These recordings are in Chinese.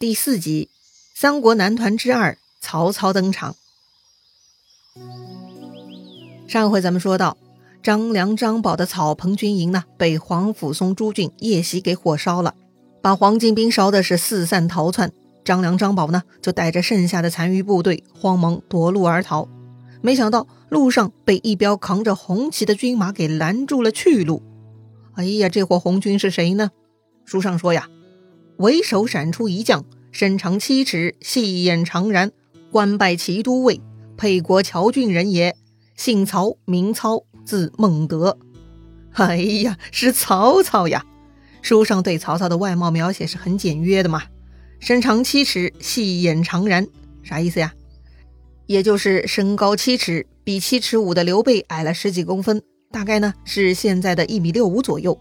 第四集，三国男团之二，曹操登场。上回咱们说到，张良、张宝的草棚军营呢，被黄甫松、朱俊夜袭给火烧了，把黄巾兵烧的是四散逃窜。张良、张宝呢，就带着剩下的残余部队慌忙夺路而逃，没想到路上被一彪扛着红旗的军马给拦住了去路。哎呀，这伙红军是谁呢？书上说呀。为首闪出一将，身长七尺，细眼长髯，官拜骑都尉，沛国谯郡人也。姓曹，名操，字孟德。哎呀，是曹操呀！书上对曹操的外貌描写是很简约的嘛。身长七尺，细眼长髯，啥意思呀？也就是身高七尺，比七尺五的刘备矮了十几公分，大概呢是现在的一米六五左右。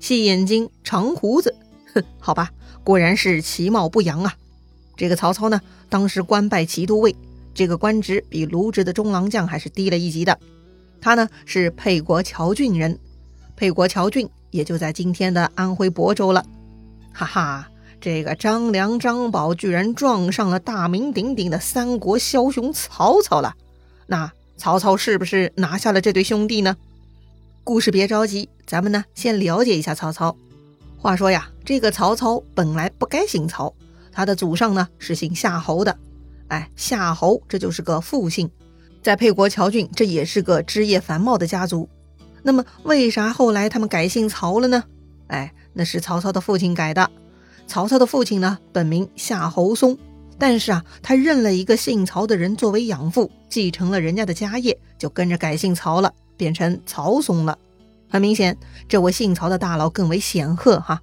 细眼睛，长胡子。哼，好吧。果然是其貌不扬啊！这个曹操呢，当时官拜骑都尉，这个官职比卢植的中郎将还是低了一级的。他呢是沛国谯郡人，沛国谯郡也就在今天的安徽亳州了。哈哈，这个张良、张宝居然撞上了大名鼎鼎的三国枭雄曹操了。那曹操是不是拿下了这对兄弟呢？故事别着急，咱们呢先了解一下曹操。话说呀，这个曹操本来不该姓曹，他的祖上呢是姓夏侯的。哎，夏侯这就是个复姓，在沛国谯郡，这也是个枝叶繁茂的家族。那么为啥后来他们改姓曹了呢？哎，那是曹操的父亲改的。曹操的父亲呢，本名夏侯松，但是啊，他认了一个姓曹的人作为养父，继承了人家的家业，就跟着改姓曹了，变成曹松了。很明显，这位姓曹的大佬更为显赫哈。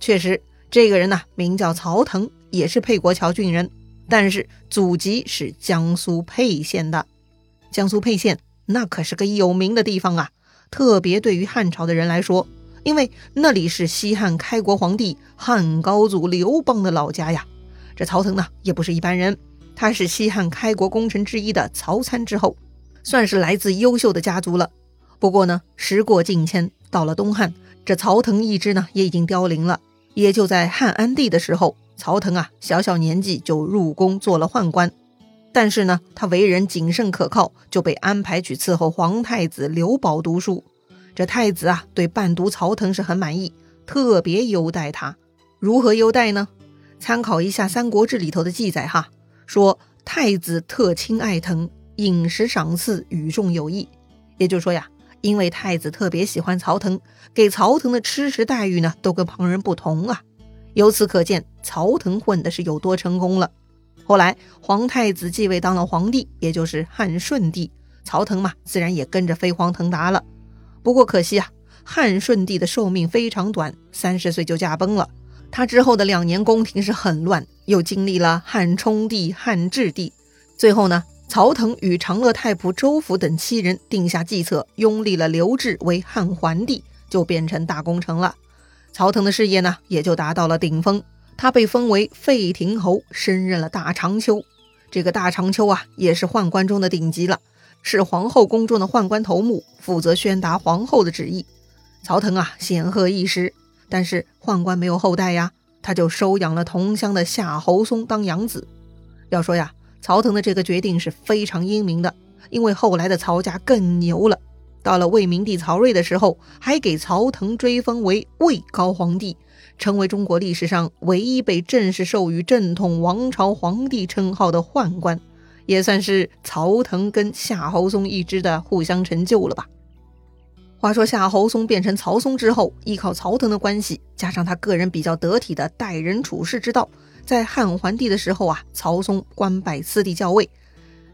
确实，这个人呢名叫曹腾，也是沛国谯郡人，但是祖籍是江苏沛县的。江苏沛县那可是个有名的地方啊，特别对于汉朝的人来说，因为那里是西汉开国皇帝汉高祖刘邦的老家呀。这曹腾呢也不是一般人，他是西汉开国功臣之一的曹参之后，算是来自优秀的家族了。不过呢，时过境迁，到了东汉，这曹腾一支呢也已经凋零了。也就在汉安帝的时候，曹腾啊小小年纪就入宫做了宦官，但是呢他为人谨慎可靠，就被安排去伺候皇太子刘保读书。这太子啊对伴读曹腾是很满意，特别优待他。如何优待呢？参考一下《三国志》里头的记载哈，说太子特亲爱腾，饮食赏赐与众有异。也就是说呀。因为太子特别喜欢曹腾，给曹腾的吃食待遇呢，都跟旁人不同啊。由此可见，曹腾混的是有多成功了。后来皇太子继位当了皇帝，也就是汉顺帝，曹腾嘛，自然也跟着飞黄腾达了。不过可惜啊，汉顺帝的寿命非常短，三十岁就驾崩了。他之后的两年宫廷是很乱，又经历了汉冲帝、汉质帝，最后呢。曹腾与长乐太仆周辅等七人定下计策，拥立了刘志为汉桓帝，就变成大功臣了。曹腾的事业呢，也就达到了顶峰。他被封为废亭侯，升任了大长秋。这个大长秋啊，也是宦官中的顶级了，是皇后宫中的宦官头目，负责宣达皇后的旨意。曹腾啊，显赫一时，但是宦官没有后代呀，他就收养了同乡的夏侯松当养子。要说呀。曹腾的这个决定是非常英明的，因为后来的曹家更牛了。到了魏明帝曹睿的时候，还给曹腾追封为魏高皇帝，成为中国历史上唯一被正式授予正统王朝皇帝称号的宦官，也算是曹腾跟夏侯松一支的互相成就了吧。话说夏侯松变成曹松之后，依靠曹腾的关系，加上他个人比较得体的待人处事之道。在汉桓帝的时候啊，曹嵩官拜司隶校尉。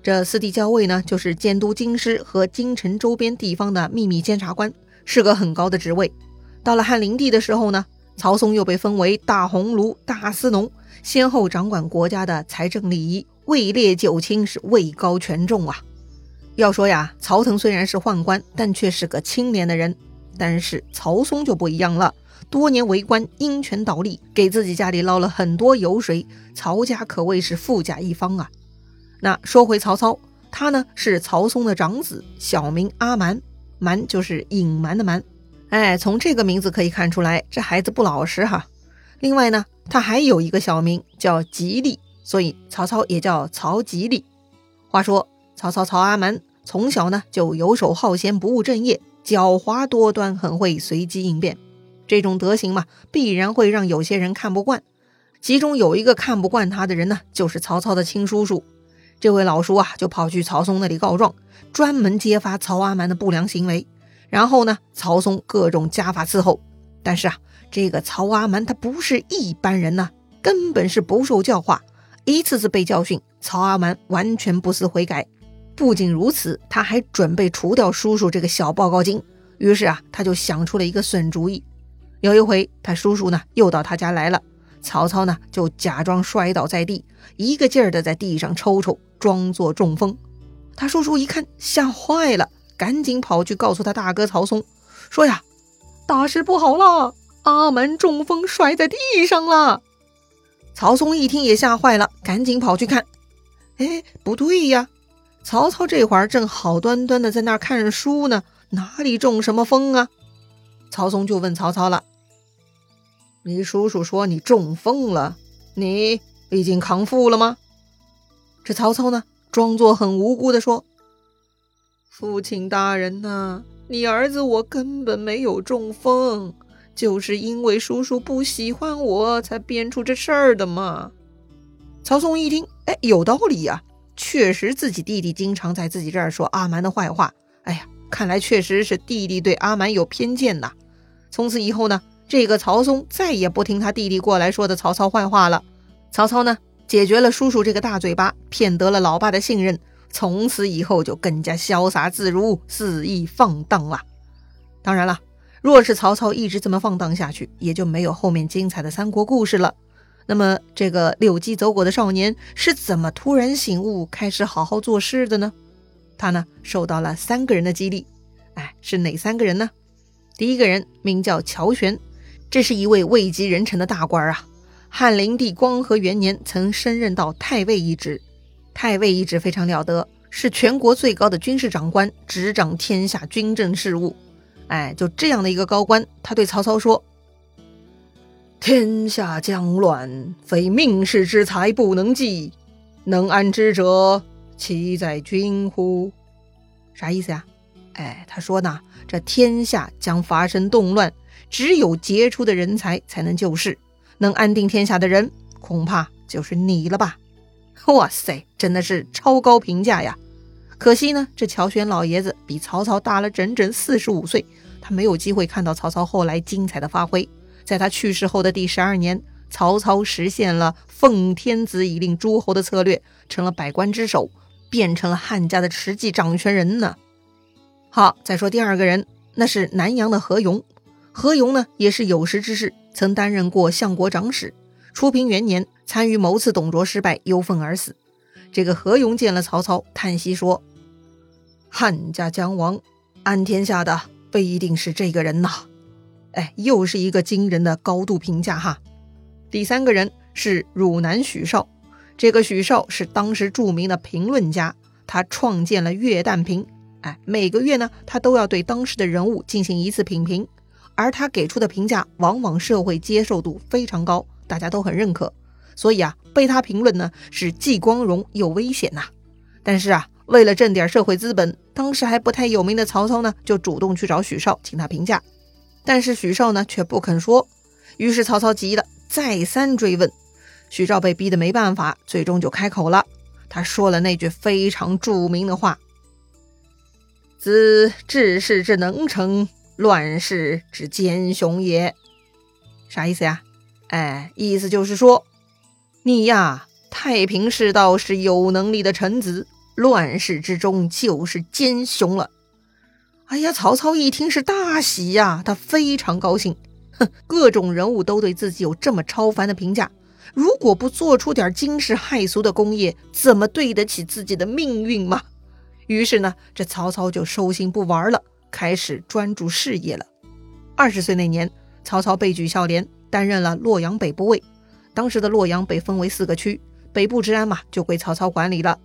这司隶校尉呢，就是监督京师和京城周边地方的秘密监察官，是个很高的职位。到了汉灵帝的时候呢，曹嵩又被封为大鸿胪、大司农，先后掌管国家的财政礼仪，位列九卿，是位高权重啊。要说呀，曹腾虽然是宦官，但却是个清廉的人。但是曹嵩就不一样了。多年为官，鹰权倒立，给自己家里捞了很多油水，曹家可谓是富甲一方啊。那说回曹操，他呢是曹嵩的长子，小名阿瞒，瞒就是隐瞒的瞒。哎，从这个名字可以看出来，这孩子不老实哈。另外呢，他还有一个小名叫吉利，所以曹操也叫曹吉利。话说曹操曹阿瞒从小呢就游手好闲，不务正业，狡猾多端，很会随机应变。这种德行嘛，必然会让有些人看不惯。其中有一个看不惯他的人呢，就是曹操的亲叔叔。这位老叔啊，就跑去曹嵩那里告状，专门揭发曹阿瞒的不良行为。然后呢，曹嵩各种家法伺候。但是啊，这个曹阿瞒他不是一般人呐，根本是不受教化，一次次被教训，曹阿瞒完全不思悔改。不仅如此，他还准备除掉叔叔这个小报告精。于是啊，他就想出了一个损主意。有一回，他叔叔呢又到他家来了，曹操呢就假装摔倒在地，一个劲儿的在地上抽抽，装作中风。他叔叔一看，吓坏了，赶紧跑去告诉他大哥曹嵩，说呀。大事不好了！阿瞒中风摔在地上了。曹嵩一听也吓坏了，赶紧跑去看。哎，不对呀！曹操这会儿正好端端的在那儿看书呢，哪里中什么风啊？曹嵩就问曹操了：“你叔叔说你中风了，你已经康复了吗？”这曹操呢，装作很无辜的说：“父亲大人呐。”你儿子我根本没有中风，就是因为叔叔不喜欢我才编出这事儿的嘛。曹嵩一听，哎，有道理呀，确实自己弟弟经常在自己这儿说阿瞒的坏话。哎呀，看来确实是弟弟对阿瞒有偏见呐。从此以后呢，这个曹嵩再也不听他弟弟过来说的曹操坏话了。曹操呢，解决了叔叔这个大嘴巴，骗得了老爸的信任。从此以后就更加潇洒自如、肆意放荡了。当然了，若是曹操一直这么放荡下去，也就没有后面精彩的三国故事了。那么，这个遛鸡走狗的少年是怎么突然醒悟，开始好好做事的呢？他呢，受到了三个人的激励。哎，是哪三个人呢？第一个人名叫乔玄，这是一位位极人臣的大官啊。汉灵帝光和元年曾升任到太尉一职。太尉一职非常了得，是全国最高的军事长官，执掌天下军政事务。哎，就这样的一个高官，他对曹操说：“天下将乱，非命世之才不能济，能安之者，其在君乎？”啥意思呀？哎，他说呢，这天下将发生动乱，只有杰出的人才才能救世，能安定天下的人，恐怕就是你了吧。哇塞，真的是超高评价呀！可惜呢，这乔玄老爷子比曹操大了整整四十五岁，他没有机会看到曹操后来精彩的发挥。在他去世后的第十二年，曹操实现了奉天子以令诸侯的策略，成了百官之首，变成了汉家的实际掌权人呢。好，再说第二个人，那是南阳的何勇。何勇呢，也是有识之士，曾担任过相国长史。初平元年，参与谋刺董卓失败，忧愤而死。这个何勇见了曹操，叹息说：“汉家将亡，安天下的不一定是这个人呐。”哎，又是一个惊人的高度评价哈。第三个人是汝南许绍，这个许绍是当时著名的评论家，他创建了月旦评。哎，每个月呢，他都要对当时的人物进行一次品评，而他给出的评价往往社会接受度非常高。大家都很认可，所以啊，被他评论呢是既光荣又危险呐。但是啊，为了挣点社会资本，当时还不太有名的曹操呢，就主动去找许绍，请他评价。但是许绍呢却不肯说，于是曹操急了，再三追问，许绍被逼得没办法，最终就开口了。他说了那句非常著名的话：“子治世之能臣，乱世之奸雄也。”啥意思呀？哎，意思就是说，你呀，太平世道是有能力的臣子，乱世之中就是奸雄了。哎呀，曹操一听是大喜呀，他非常高兴。哼，各种人物都对自己有这么超凡的评价，如果不做出点惊世骇俗的功业，怎么对得起自己的命运嘛？于是呢，这曹操就收心不玩了，开始专注事业了。二十岁那年，曹操被举孝廉。担任了洛阳北部尉，当时的洛阳被分为四个区，北部治安嘛就归曹操管理了。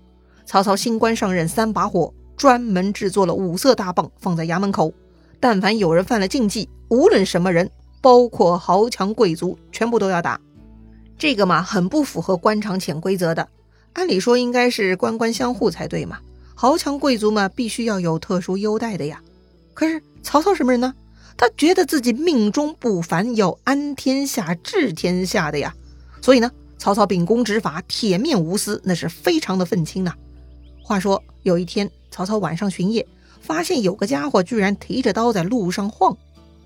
曹操新官上任三把火，专门制作了五色大棒放在衙门口，但凡有人犯了禁忌，无论什么人，包括豪强贵族，全部都要打。这个嘛，很不符合官场潜规则的。按理说应该是官官相护才对嘛，豪强贵族嘛，必须要有特殊优待的呀。可是曹操什么人呢？他觉得自己命中不凡，要安天下、治天下的呀。所以呢，曹操秉公执法，铁面无私，那是非常的愤青呐。话说有一天，曹操晚上巡夜，发现有个家伙居然提着刀在路上晃，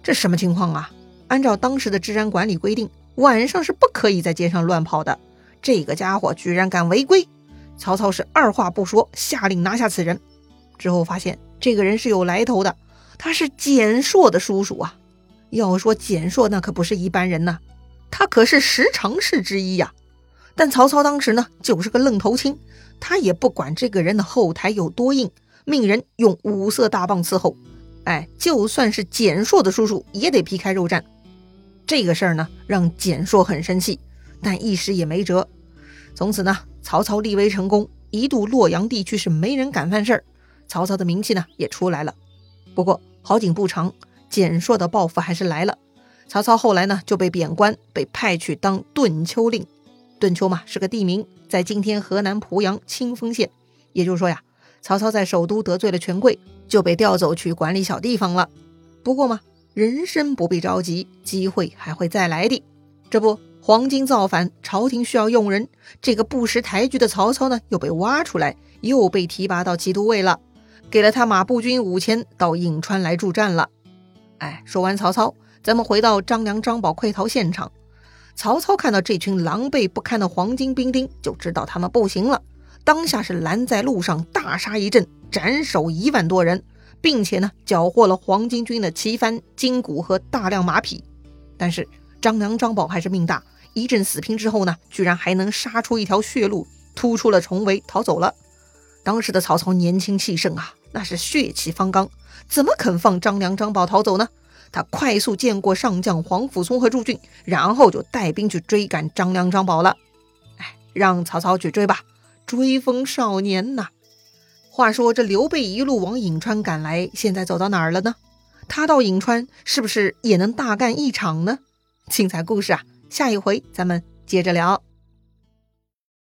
这什么情况啊？按照当时的治安管理规定，晚上是不可以在街上乱跑的。这个家伙居然敢违规，曹操是二话不说，下令拿下此人。之后发现这个人是有来头的，他是简硕的叔叔啊。要说简硕，那可不是一般人呐，他可是十常侍之一呀。但曹操当时呢，就是个愣头青，他也不管这个人的后台有多硬，命人用五色大棒伺候。哎，就算是简硕的叔叔，也得皮开肉绽。这个事儿呢，让简硕很生气，但一时也没辙。从此呢，曹操立威成功，一度洛阳地区是没人敢犯事儿，曹操的名气呢也出来了。不过好景不长，简硕的报复还是来了。曹操后来呢就被贬官，被派去当顿丘令。顿丘嘛是个地名，在今天河南濮阳清丰县。也就是说呀，曹操在首都得罪了权贵，就被调走去管理小地方了。不过嘛，人生不必着急，机会还会再来的。这不。黄巾造反，朝廷需要用人。这个不识抬举的曹操呢，又被挖出来，又被提拔到骑都尉了，给了他马步军五千，到颍川来助战了。哎，说完曹操，咱们回到张良、张宝溃逃现场。曹操看到这群狼狈不堪的黄巾兵丁，就知道他们不行了，当下是拦在路上大杀一阵，斩首一万多人，并且呢，缴获了黄巾军的旗幡、金鼓和大量马匹。但是张良、张宝还是命大。一阵死拼之后呢，居然还能杀出一条血路，突出了重围，逃走了。当时的曹操年轻气盛啊，那是血气方刚，怎么肯放张良、张宝逃走呢？他快速见过上将黄甫松和朱俊，然后就带兵去追赶张良、张宝了。哎，让曹操去追吧，追风少年呐。话说这刘备一路往颍川赶来，现在走到哪儿了呢？他到颍川是不是也能大干一场呢？精彩故事啊！下一回咱们接着聊。